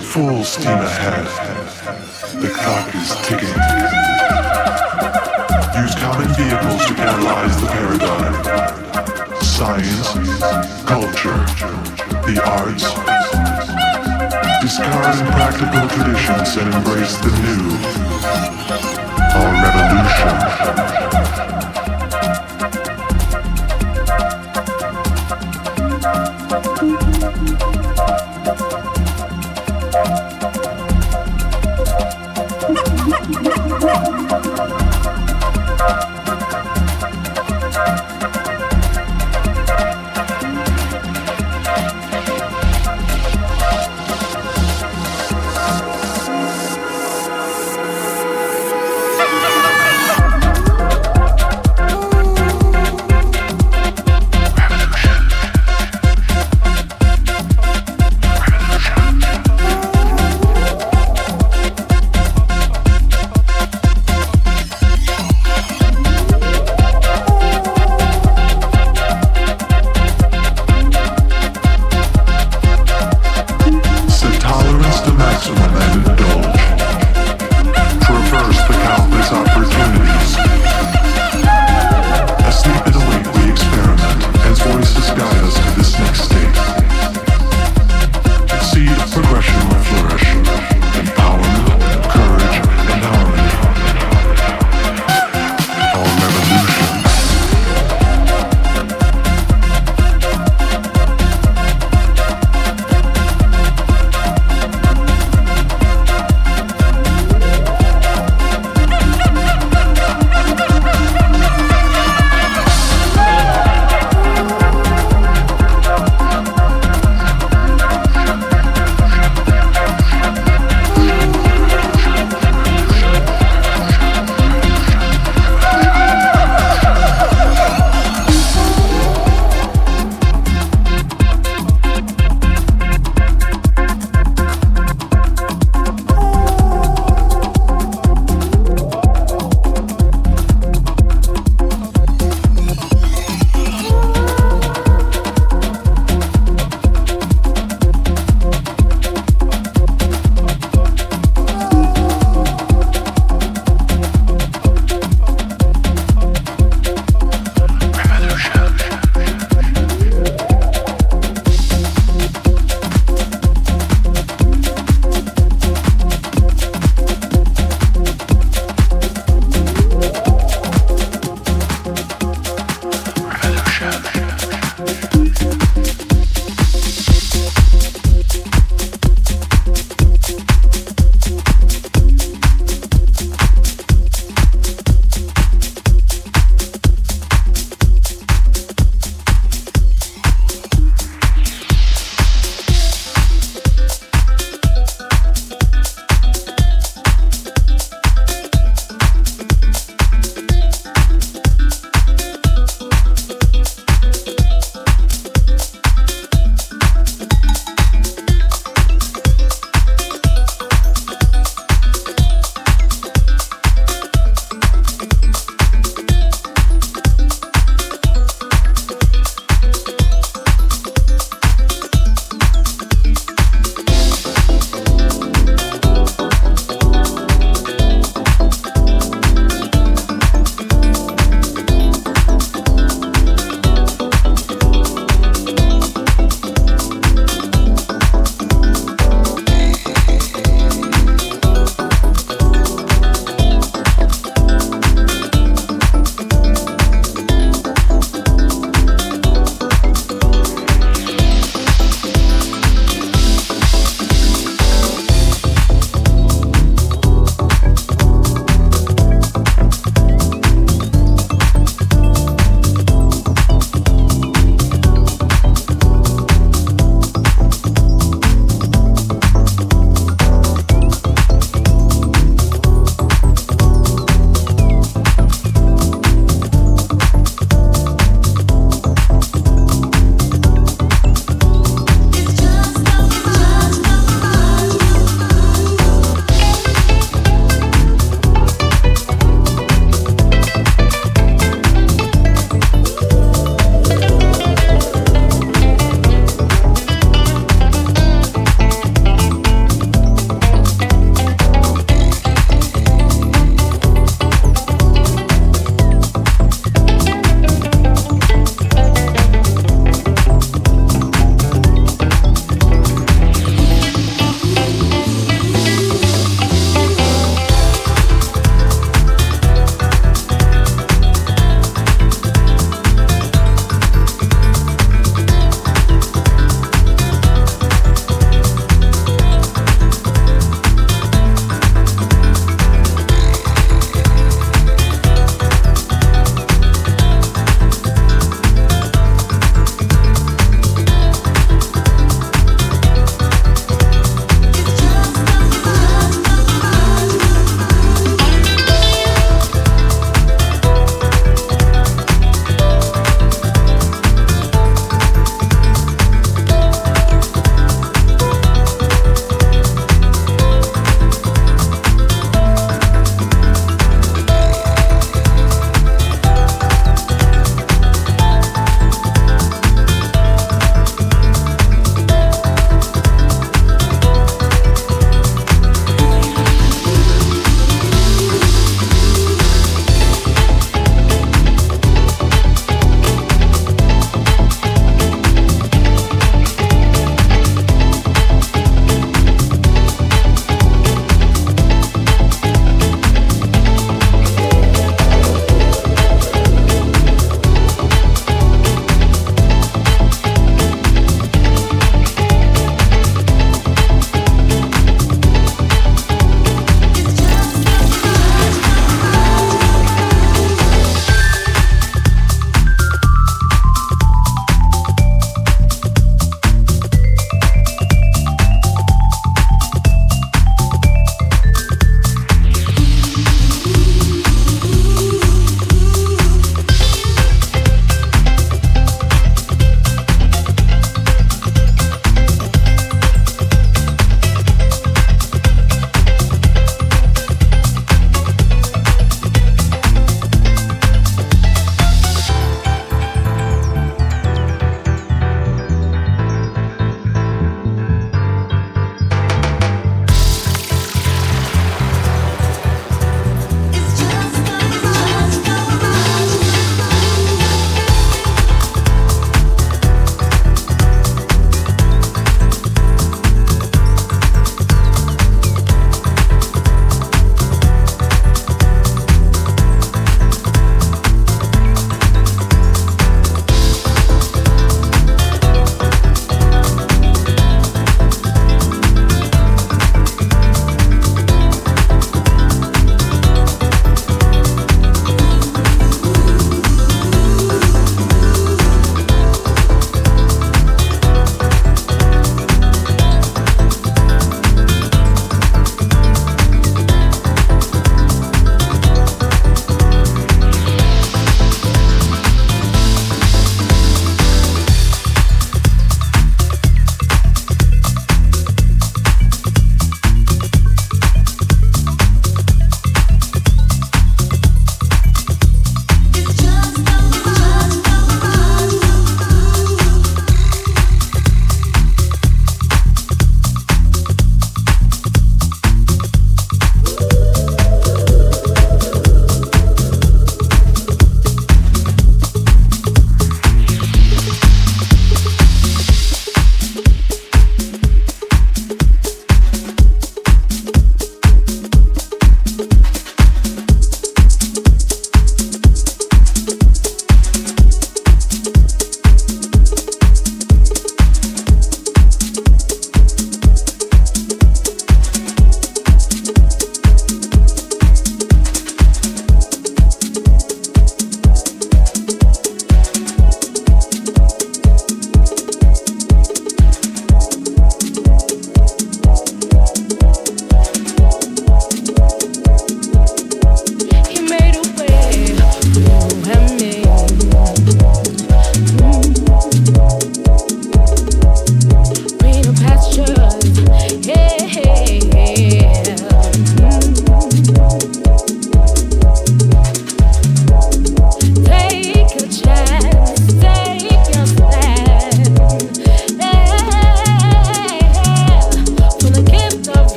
full steam ahead. The clock is ticking. Use common vehicles to catalyze the paradigm. Science, culture, the arts. Discard impractical traditions and embrace the new.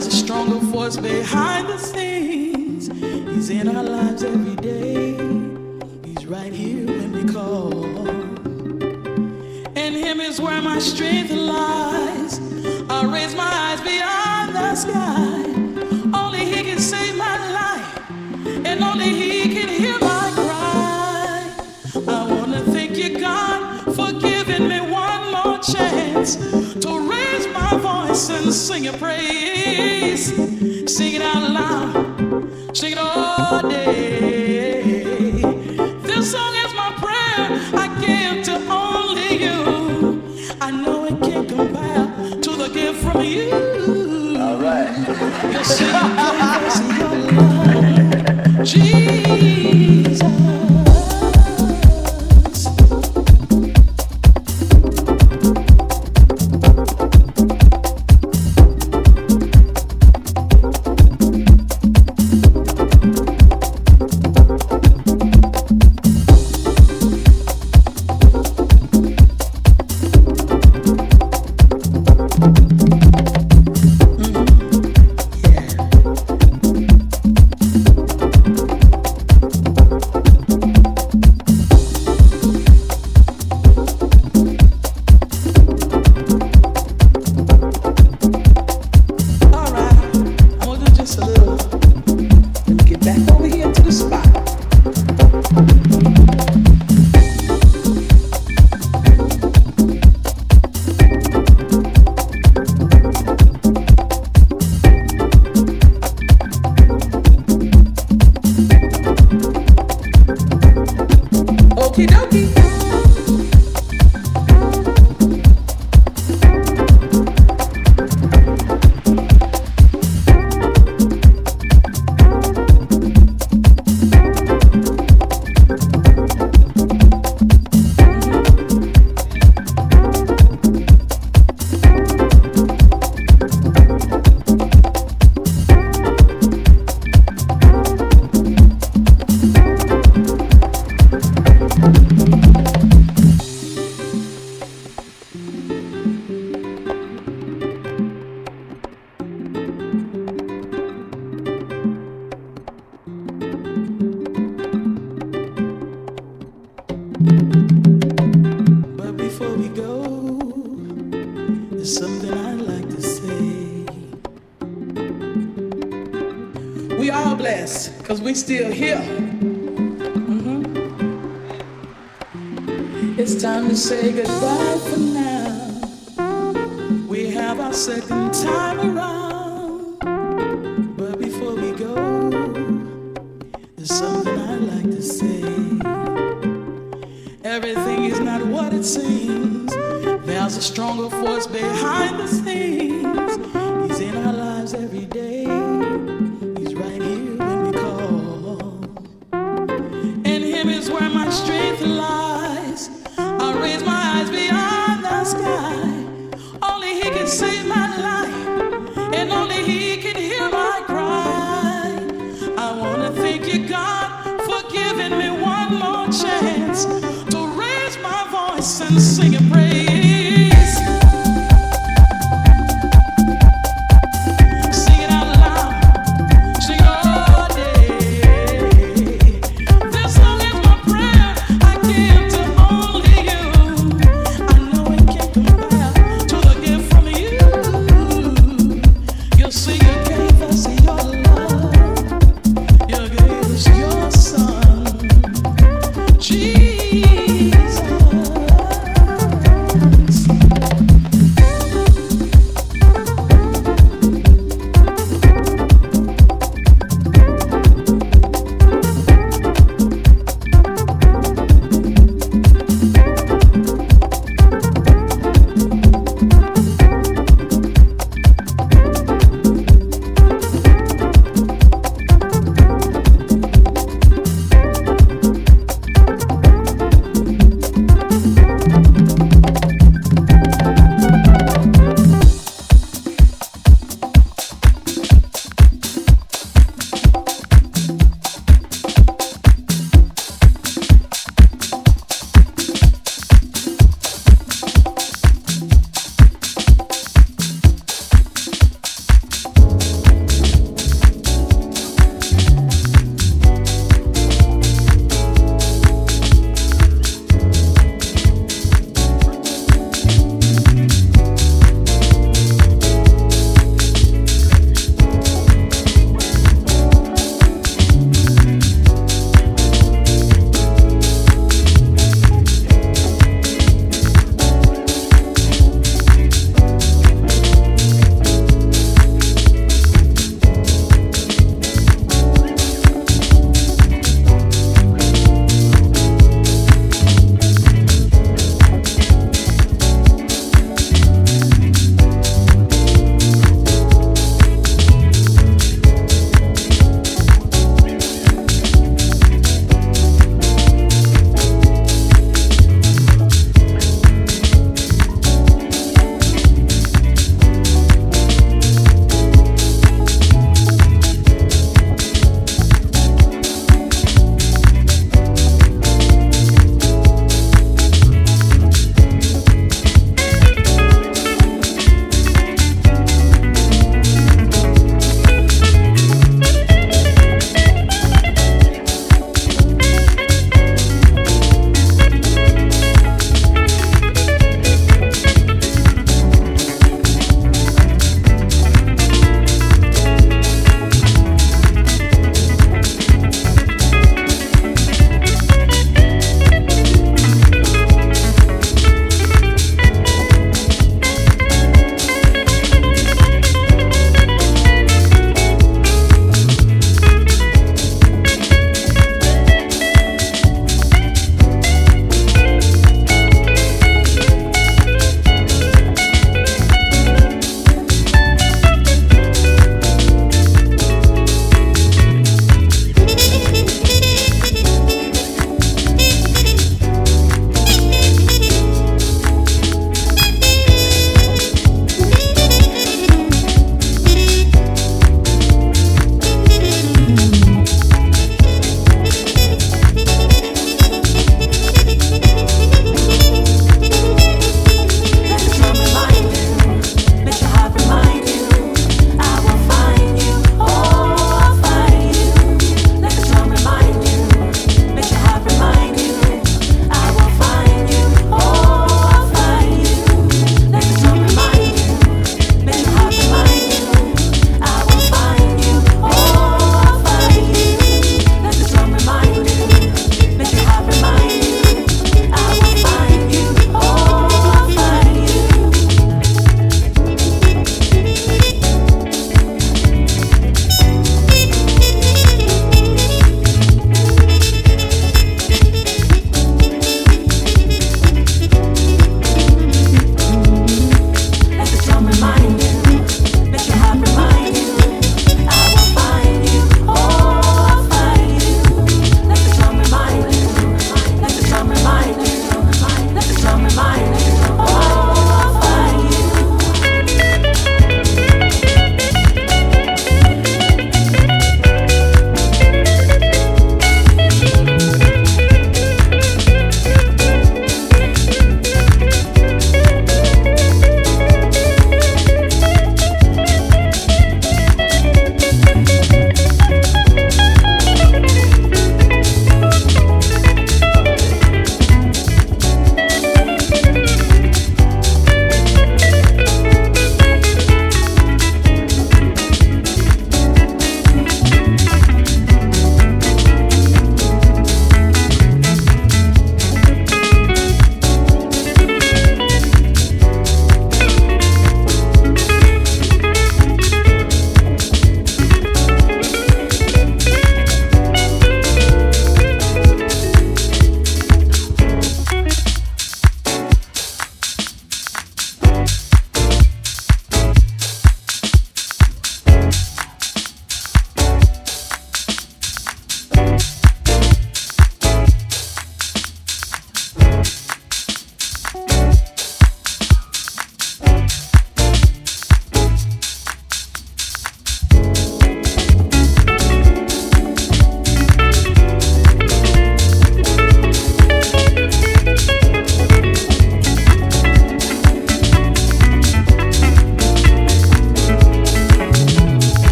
There's a stronger force behind the scenes.